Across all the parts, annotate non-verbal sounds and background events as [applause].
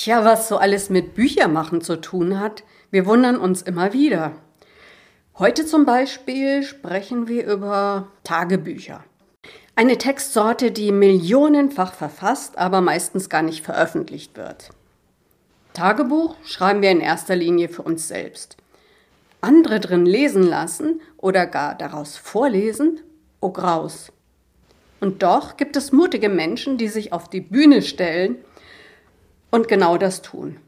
Tja, was so alles mit Büchermachen zu tun hat, wir wundern uns immer wieder. Heute zum Beispiel sprechen wir über Tagebücher. Eine Textsorte, die millionenfach verfasst, aber meistens gar nicht veröffentlicht wird. Tagebuch schreiben wir in erster Linie für uns selbst. Andere drin lesen lassen oder gar daraus vorlesen? Oh Graus. Und doch gibt es mutige Menschen, die sich auf die Bühne stellen und genau das tun.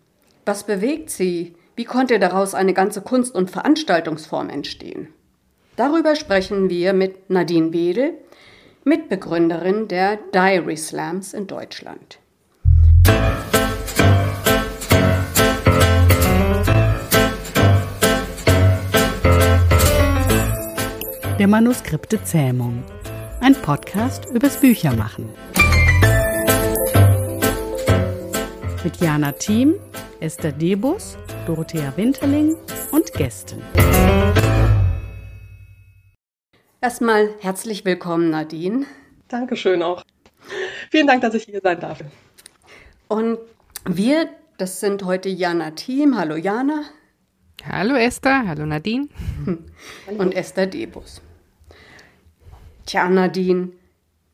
Was bewegt sie? Wie konnte daraus eine ganze Kunst- und Veranstaltungsform entstehen? Darüber sprechen wir mit Nadine Wedel, Mitbegründerin der Diary Slams in Deutschland. Der Manuskripte Zähmung. Ein Podcast übers Büchermachen. Mit Jana Thiem, Esther Debus, Dorothea Winterling und Gästen. Erstmal herzlich willkommen, Nadine. Dankeschön auch. Vielen Dank, dass ich hier sein darf. Und wir, das sind heute Jana Thiem. Hallo Jana. Hallo Esther, hallo Nadine. Und Esther Debus. Tja, Nadine,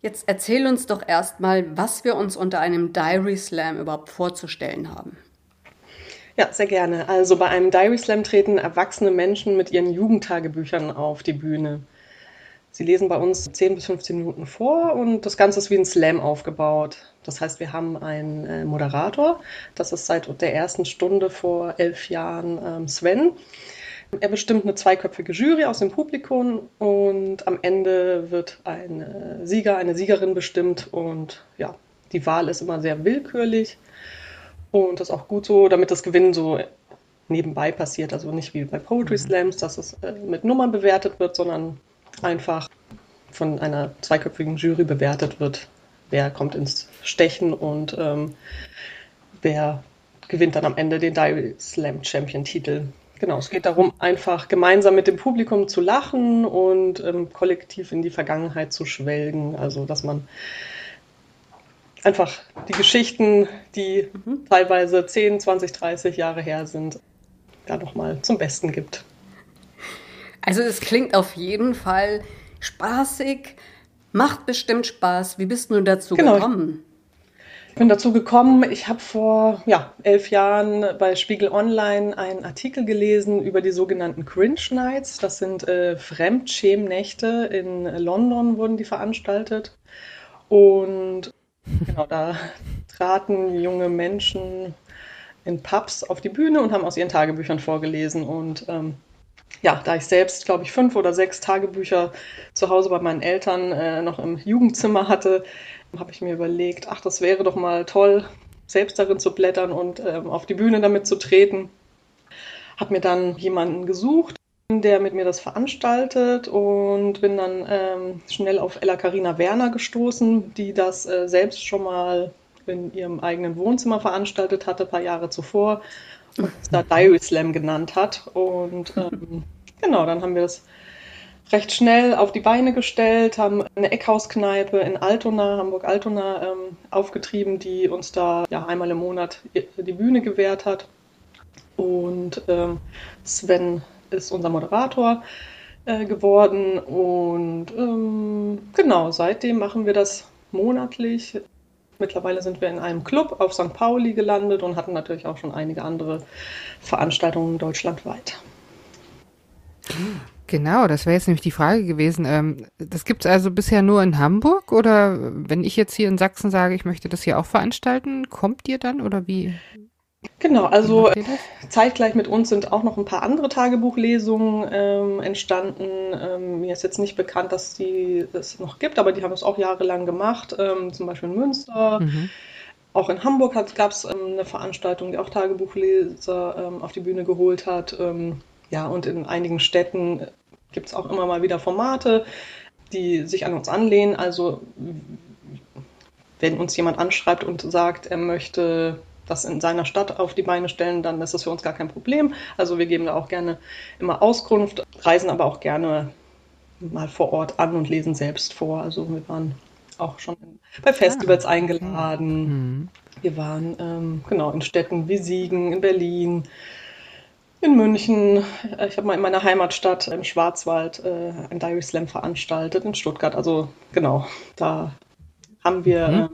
Jetzt erzähl uns doch erstmal, was wir uns unter einem Diary Slam überhaupt vorzustellen haben. Ja, sehr gerne. Also bei einem Diary Slam treten erwachsene Menschen mit ihren Jugendtagebüchern auf die Bühne. Sie lesen bei uns 10 bis 15 Minuten vor und das Ganze ist wie ein Slam aufgebaut. Das heißt, wir haben einen äh, Moderator, das ist seit der ersten Stunde vor elf Jahren ähm, Sven. Er bestimmt eine zweiköpfige Jury aus dem Publikum und am Ende wird ein Sieger, eine Siegerin bestimmt und ja, die Wahl ist immer sehr willkürlich und das ist auch gut so, damit das Gewinnen so nebenbei passiert, also nicht wie bei Poetry mhm. Slams, dass es äh, mit Nummern bewertet wird, sondern einfach von einer zweiköpfigen Jury bewertet wird, wer kommt ins Stechen und ähm, wer gewinnt dann am Ende den Diary Slam Champion Titel. Genau, es geht darum, einfach gemeinsam mit dem Publikum zu lachen und ähm, kollektiv in die Vergangenheit zu schwelgen. Also, dass man einfach die Geschichten, die mhm. teilweise 10, 20, 30 Jahre her sind, da nochmal zum Besten gibt. Also, es klingt auf jeden Fall spaßig, macht bestimmt Spaß. Wie bist du dazu genau. gekommen? Bin dazu gekommen, ich habe vor ja, elf Jahren bei Spiegel Online einen Artikel gelesen über die sogenannten Cringe Nights. Das sind äh, Fremdschämnächte. In London wurden die veranstaltet. Und genau, da [laughs] traten junge Menschen in Pubs auf die Bühne und haben aus ihren Tagebüchern vorgelesen. Und ähm, ja, da ich selbst, glaube ich, fünf oder sechs Tagebücher zu Hause bei meinen Eltern äh, noch im Jugendzimmer hatte, habe ich mir überlegt, ach, das wäre doch mal toll, selbst darin zu blättern und ähm, auf die Bühne damit zu treten. Habe mir dann jemanden gesucht, der mit mir das veranstaltet und bin dann ähm, schnell auf Ella Karina Werner gestoßen, die das äh, selbst schon mal in ihrem eigenen Wohnzimmer veranstaltet hatte, ein paar Jahre zuvor und es da [laughs] Diary Slam genannt hat. Und ähm, genau, dann haben wir das recht schnell auf die Beine gestellt, haben eine Eckhauskneipe in Altona, Hamburg-Altona, ähm, aufgetrieben, die uns da ja, einmal im Monat die Bühne gewährt hat. Und ähm, Sven ist unser Moderator äh, geworden. Und ähm, genau, seitdem machen wir das monatlich. Mittlerweile sind wir in einem Club auf St. Pauli gelandet und hatten natürlich auch schon einige andere Veranstaltungen deutschlandweit. Genau, das wäre jetzt nämlich die Frage gewesen. Ähm, das gibt es also bisher nur in Hamburg oder wenn ich jetzt hier in Sachsen sage, ich möchte das hier auch veranstalten, kommt ihr dann oder wie? Genau, also zeitgleich mit uns sind auch noch ein paar andere Tagebuchlesungen ähm, entstanden. Ähm, mir ist jetzt nicht bekannt, dass die es noch gibt, aber die haben es auch jahrelang gemacht, ähm, zum Beispiel in Münster. Mhm. Auch in Hamburg gab es ähm, eine Veranstaltung, die auch Tagebuchleser auf die Bühne geholt hat. Ja, und in einigen Städten gibt es auch immer mal wieder Formate, die sich an uns anlehnen. Also wenn uns jemand anschreibt und sagt, er möchte das in seiner Stadt auf die Beine stellen, dann ist das für uns gar kein Problem. Also wir geben da auch gerne immer Auskunft, reisen aber auch gerne mal vor Ort an und lesen selbst vor. Also wir waren auch schon bei Festivals ah, eingeladen. Mhm. Wir waren ähm, genau in Städten wie Siegen, in Berlin, in München. Ich habe mal in meiner Heimatstadt im Schwarzwald äh, ein Diary Slam veranstaltet, in Stuttgart. Also genau, da haben wir mhm.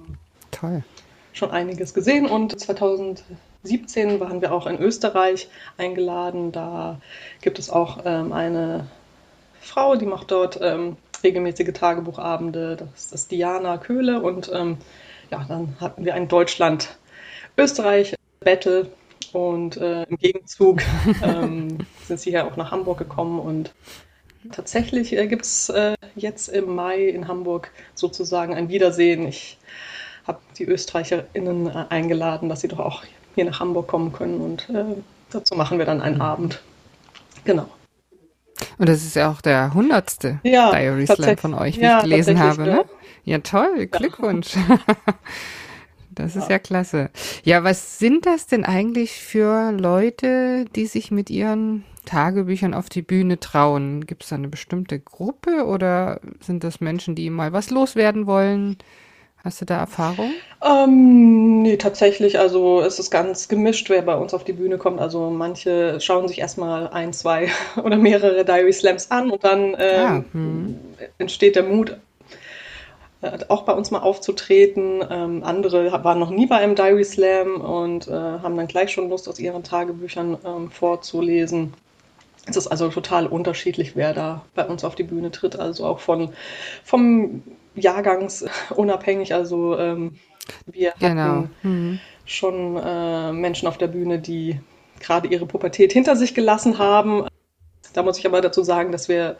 ähm, schon einiges gesehen. Und 2017 waren wir auch in Österreich eingeladen. Da gibt es auch ähm, eine Frau, die macht dort ähm, regelmäßige Tagebuchabende. Das ist Diana Köhle. Und ähm, ja, dann hatten wir ein Deutschland-Österreich-Battle. Und äh, im Gegenzug [laughs] ähm, sind sie hier auch nach Hamburg gekommen. Und tatsächlich äh, gibt es äh, jetzt im Mai in Hamburg sozusagen ein Wiedersehen. Ich habe die ÖsterreicherInnen äh, eingeladen, dass sie doch auch hier nach Hamburg kommen können. Und äh, dazu machen wir dann einen Abend. Genau. Und das ist ja auch der hundertste ja, Diary Slam von euch, wie ja, ich gelesen habe, ne? Ja, toll, Glückwunsch. Ja. [laughs] Das ist ja. ja klasse. Ja, was sind das denn eigentlich für Leute, die sich mit ihren Tagebüchern auf die Bühne trauen? Gibt es da eine bestimmte Gruppe oder sind das Menschen, die mal was loswerden wollen? Hast du da Erfahrung? Ähm, nee, tatsächlich. Also es ist ganz gemischt, wer bei uns auf die Bühne kommt. Also manche schauen sich erstmal ein, zwei [laughs] oder mehrere Diary Slams an und dann äh, ah, hm. entsteht der Mut, auch bei uns mal aufzutreten. Ähm, andere waren noch nie bei einem Diary Slam und äh, haben dann gleich schon Lust, aus ihren Tagebüchern ähm, vorzulesen. Es ist also total unterschiedlich, wer da bei uns auf die Bühne tritt. Also auch von, vom jahrgangsunabhängig. [laughs] Also ähm, wir genau. hatten mhm. schon äh, Menschen auf der Bühne, die gerade ihre Pubertät hinter sich gelassen haben. Da muss ich aber dazu sagen, dass wir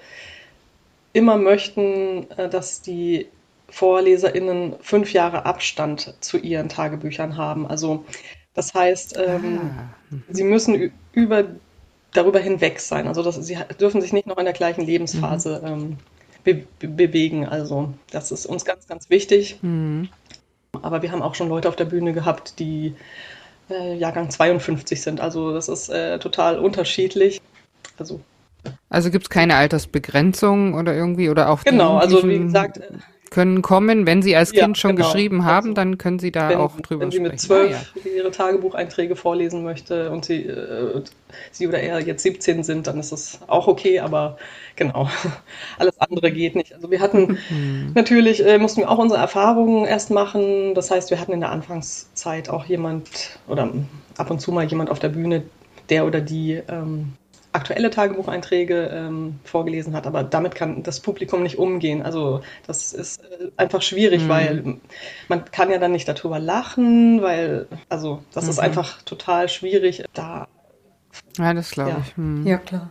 immer möchten, äh, dass die VorleserInnen fünf Jahre Abstand zu ihren Tagebüchern haben. Also das heißt, ähm, ah. sie müssen über, darüber hinweg sein. Also das, sie dürfen sich nicht noch in der gleichen Lebensphase mhm. ähm, be bewegen. Also das ist uns ganz, ganz wichtig. Mhm. Aber wir haben auch schon Leute auf der Bühne gehabt, die äh, Jahrgang 52 sind. Also das ist äh, total unterschiedlich. Also also gibt es keine Altersbegrenzung oder irgendwie oder auch genau. Also wie gesagt, äh, können kommen, wenn Sie als Kind ja, schon genau. geschrieben haben, also, dann können Sie da wenn, auch drüber sprechen. Wenn Sie mit zwölf ah, ja. Ihre Tagebucheinträge vorlesen möchte und Sie, äh, Sie oder er jetzt 17 sind, dann ist das auch okay, aber genau, [laughs] alles andere geht nicht. Also wir hatten mhm. natürlich, äh, mussten wir auch unsere Erfahrungen erst machen. Das heißt, wir hatten in der Anfangszeit auch jemand oder ab und zu mal jemand auf der Bühne, der oder die ähm, aktuelle Tagebucheinträge ähm, vorgelesen hat, aber damit kann das Publikum nicht umgehen. Also das ist äh, einfach schwierig, mhm. weil man kann ja dann nicht darüber lachen, weil, also das mhm. ist einfach total schwierig, da. Ja, das glaube ja. ich. Mhm. Ja, klar.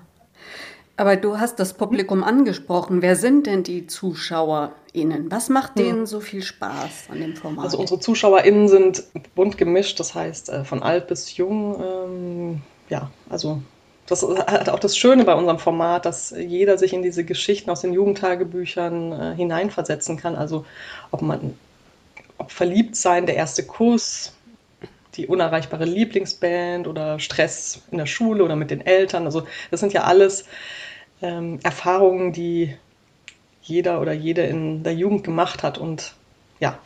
Aber du hast das Publikum angesprochen. Wer sind denn die ZuschauerInnen? Was macht hm. denen so viel Spaß an dem Format? Also unsere ZuschauerInnen sind bunt gemischt, das heißt äh, von alt bis jung. Ähm, ja, also das hat auch das Schöne bei unserem Format, dass jeder sich in diese Geschichten aus den Jugendtagebüchern äh, hineinversetzen kann. Also ob man, ob verliebt sein, der erste Kuss, die unerreichbare Lieblingsband oder Stress in der Schule oder mit den Eltern. Also das sind ja alles ähm, Erfahrungen, die jeder oder jede in der Jugend gemacht hat. Und ja,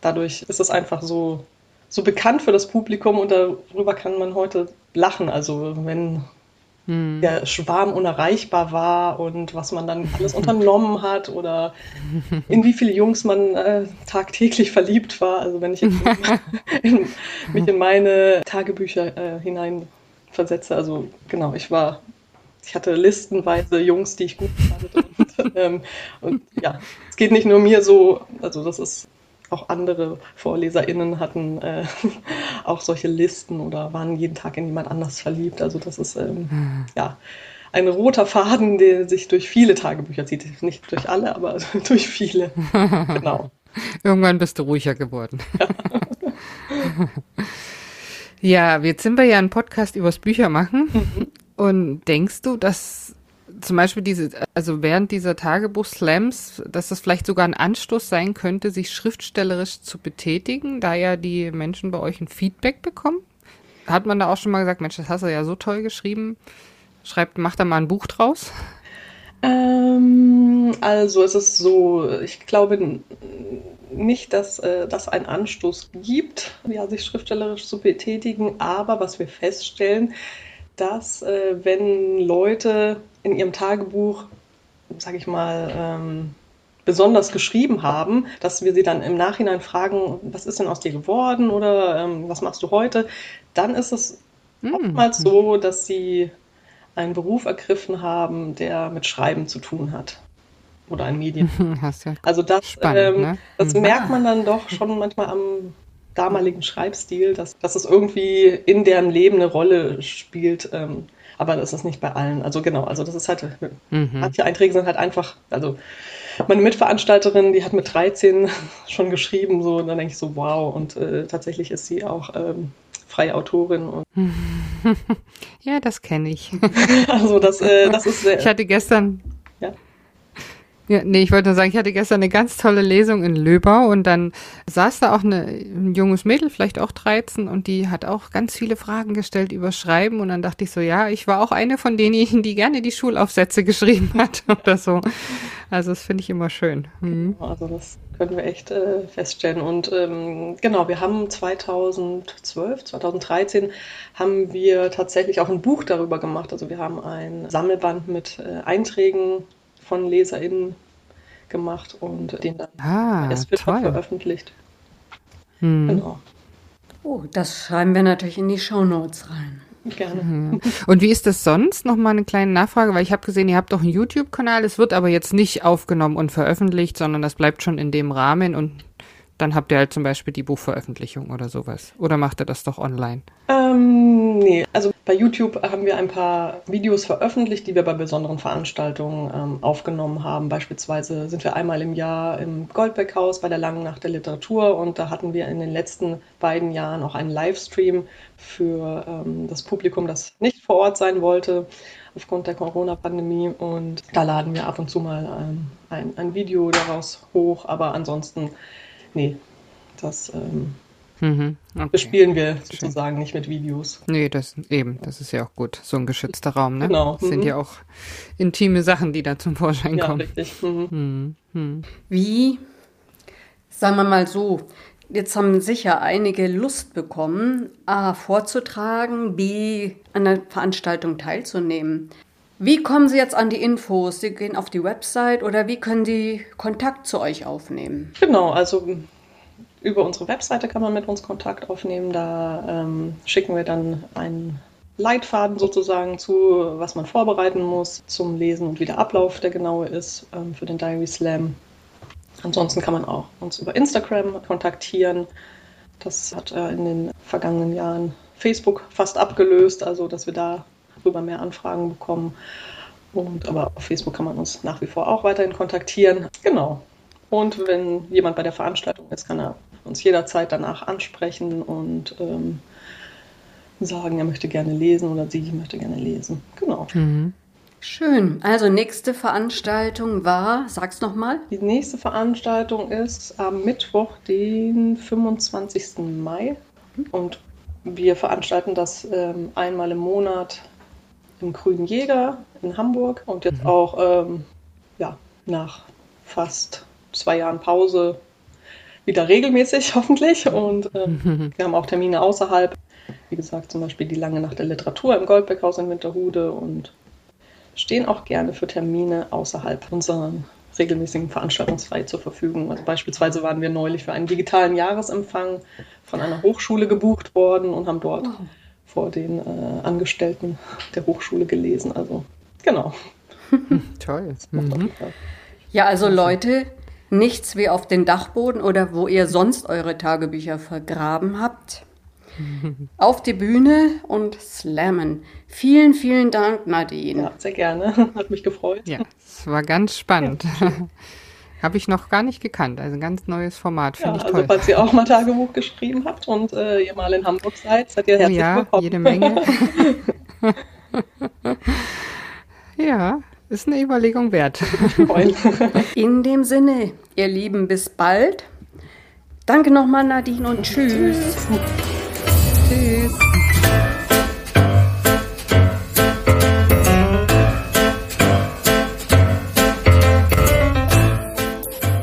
dadurch ist es einfach so, so bekannt für das Publikum und darüber kann man heute lachen. Also wenn hm. der Schwarm unerreichbar war und was man dann alles unternommen hat oder in wie viele Jungs man äh, tagtäglich verliebt war. Also wenn ich in, [laughs] in, mich in meine Tagebücher äh, hineinversetze, also genau, ich war, ich hatte listenweise Jungs, die ich gut fand. Und, ähm, und ja, es geht nicht nur mir so, also das ist auch andere VorleserInnen hatten äh, [laughs] auch solche Listen oder waren jeden Tag in jemand anders verliebt. Also das ist ähm, hm. ja ein roter Faden, der sich durch viele Tagebücher zieht. Nicht durch alle, aber [laughs] durch viele. [laughs] Genau. Irgendwann bist du ruhiger geworden. Ja. ja, jetzt sind wir ja ein Podcast übers Bücher machen. Mhm. Und denkst du, dass zum Beispiel diese, also während dieser Tagebuch-Slams, dass das vielleicht sogar ein Anstoß sein könnte, sich schriftstellerisch zu betätigen, da ja die Menschen bei euch ein Feedback bekommen? Hat man da auch schon mal gesagt, Mensch, das hast du ja so toll geschrieben, schreibt, mach da mal ein Buch draus? Ähm, also es ist so, ich glaube nicht, dass äh, das einen Anstoß gibt, ja, sich schriftstellerisch zu betätigen, aber was wir feststellen, dass äh, wenn Leute in ihrem Tagebuch, sage ich mal, ähm, besonders geschrieben haben, dass wir sie dann im Nachhinein fragen, was ist denn aus dir geworden oder ähm, was machst du heute, dann ist es mhm. oftmals so, dass sie einen Beruf ergriffen haben, der mit Schreiben zu tun hat oder ein Medien. [laughs] Ja also das, spannend, ähm, ne? das mhm. merkt man dann doch schon manchmal am damaligen Schreibstil, dass, dass es irgendwie in deren Leben eine Rolle spielt. Ähm, aber das ist nicht bei allen. Also genau, also das ist halt, mhm. manche Einträge sind halt einfach, also meine Mitveranstalterin, die hat mit 13 [laughs] schon geschrieben, so, und dann denke ich so, wow, und äh, tatsächlich ist sie auch ähm, freie Autorin. [laughs] ja, das kenne ich. [laughs] also das, äh, das ist sehr. Ich hatte gestern. Ja. Nee, ich wollte nur sagen, ich hatte gestern eine ganz tolle Lesung in Löbau und dann saß da auch eine, ein junges Mädel, vielleicht auch 13, und die hat auch ganz viele Fragen gestellt über Schreiben und dann dachte ich so, ja, ich war auch eine von denjenigen, die gerne die Schulaufsätze [laughs] geschrieben hat oder so. Also das finde ich immer schön. Mhm. Also das können wir echt äh, feststellen. Und ähm, genau, wir haben 2012, 2013 haben wir tatsächlich auch ein Buch darüber gemacht. Also wir haben ein Sammelband mit äh, Einträgen von LeserInnen gemacht und den dann ah, erst veröffentlicht. Hm. Genau. Oh, das schreiben wir natürlich in die Show Notes rein. Gerne. Mhm. [laughs] Und wie ist das sonst? Nochmal eine kleine Nachfrage, weil ich habe gesehen, ihr habt doch einen YouTube-Kanal. Es wird aber jetzt nicht aufgenommen und veröffentlicht, sondern das bleibt schon in dem Rahmen und dann habt ihr halt zum Beispiel die Buchveröffentlichung oder sowas. Oder macht ihr das doch online? Ähm, nee, also bei YouTube haben wir ein paar Videos veröffentlicht, die wir bei besonderen Veranstaltungen ähm, aufgenommen haben. Beispielsweise sind wir einmal im Jahr im Goldbeck-Haus bei der Langen Nacht der Literatur und da hatten wir in den letzten beiden Jahren auch einen Livestream für ähm, das Publikum, das nicht vor Ort sein wollte aufgrund der Corona-Pandemie. Und da laden wir ab und zu mal ähm, ein, ein Video daraus hoch, aber ansonsten nee, das ähm, mhm, okay. bespielen wir sozusagen Schön. nicht mit Videos. Nee, das eben, das ist ja auch gut. So ein geschützter Raum, ne? Genau. Das mhm. sind ja auch intime Sachen, die da zum Vorschein ja, kommen. Richtig. Mhm. mhm. Mhm. Wie, sagen wir mal so, Jetzt haben sicher einige Lust bekommen, A vorzutragen, B an der Veranstaltung teilzunehmen. Wie kommen Sie jetzt an die Infos? Sie gehen auf die Website oder wie können Sie Kontakt zu euch aufnehmen? Genau, also über unsere Webseite kann man mit uns Kontakt aufnehmen. Da ähm, schicken wir dann einen Leitfaden sozusagen zu, was man vorbereiten muss zum Lesen und wie der Ablauf der genaue ist ähm, für den Diary Slam. Ansonsten kann man auch uns über Instagram kontaktieren. Das hat äh, in den vergangenen Jahren Facebook fast abgelöst, also dass wir da darüber mehr Anfragen bekommen. Und, aber auf Facebook kann man uns nach wie vor auch weiterhin kontaktieren. Genau. Und wenn jemand bei der Veranstaltung ist, kann er uns jederzeit danach ansprechen und ähm, sagen, er möchte gerne lesen oder sie möchte gerne lesen. Genau. Mhm. Schön. Also nächste Veranstaltung war, sag's nochmal. Die nächste Veranstaltung ist am Mittwoch, den 25. Mai. Und wir veranstalten das ähm, einmal im Monat im Grünen Jäger in Hamburg und jetzt mhm. auch ähm, ja, nach fast zwei Jahren Pause wieder regelmäßig [laughs] hoffentlich. Und ähm, mhm. [laughs] wir haben auch Termine außerhalb. Wie gesagt, zum Beispiel die Lange Nacht der Literatur im Goldbeckhaus in Winterhude und stehen auch gerne für Termine außerhalb unserer regelmäßigen Veranstaltungsreihe zur Verfügung. Also beispielsweise waren wir neulich für einen digitalen Jahresempfang von einer Hochschule gebucht worden und haben dort oh vor den äh, Angestellten der Hochschule gelesen. Also genau. [laughs] Toll. Mhm. Ja, also Leute, nichts wie auf den Dachboden oder wo ihr sonst eure Tagebücher vergraben habt. [laughs] Auf die Bühne und slammen. Vielen, vielen Dank, Nadine. Ja, sehr gerne. [laughs] Hat mich gefreut. Ja, es war ganz spannend. Ja. Habe ich noch gar nicht gekannt. Also ein ganz neues Format, finde ja, ich also toll. Also falls ihr auch mal Tagebuch geschrieben habt und äh, ihr mal in Hamburg seid, seid ihr oh herzlich ja, willkommen. jede Menge. [laughs] ja, ist eine Überlegung wert. [laughs] In dem Sinne, ihr Lieben, bis bald. Danke nochmal, Nadine, und tschüss. Tschüss. tschüss.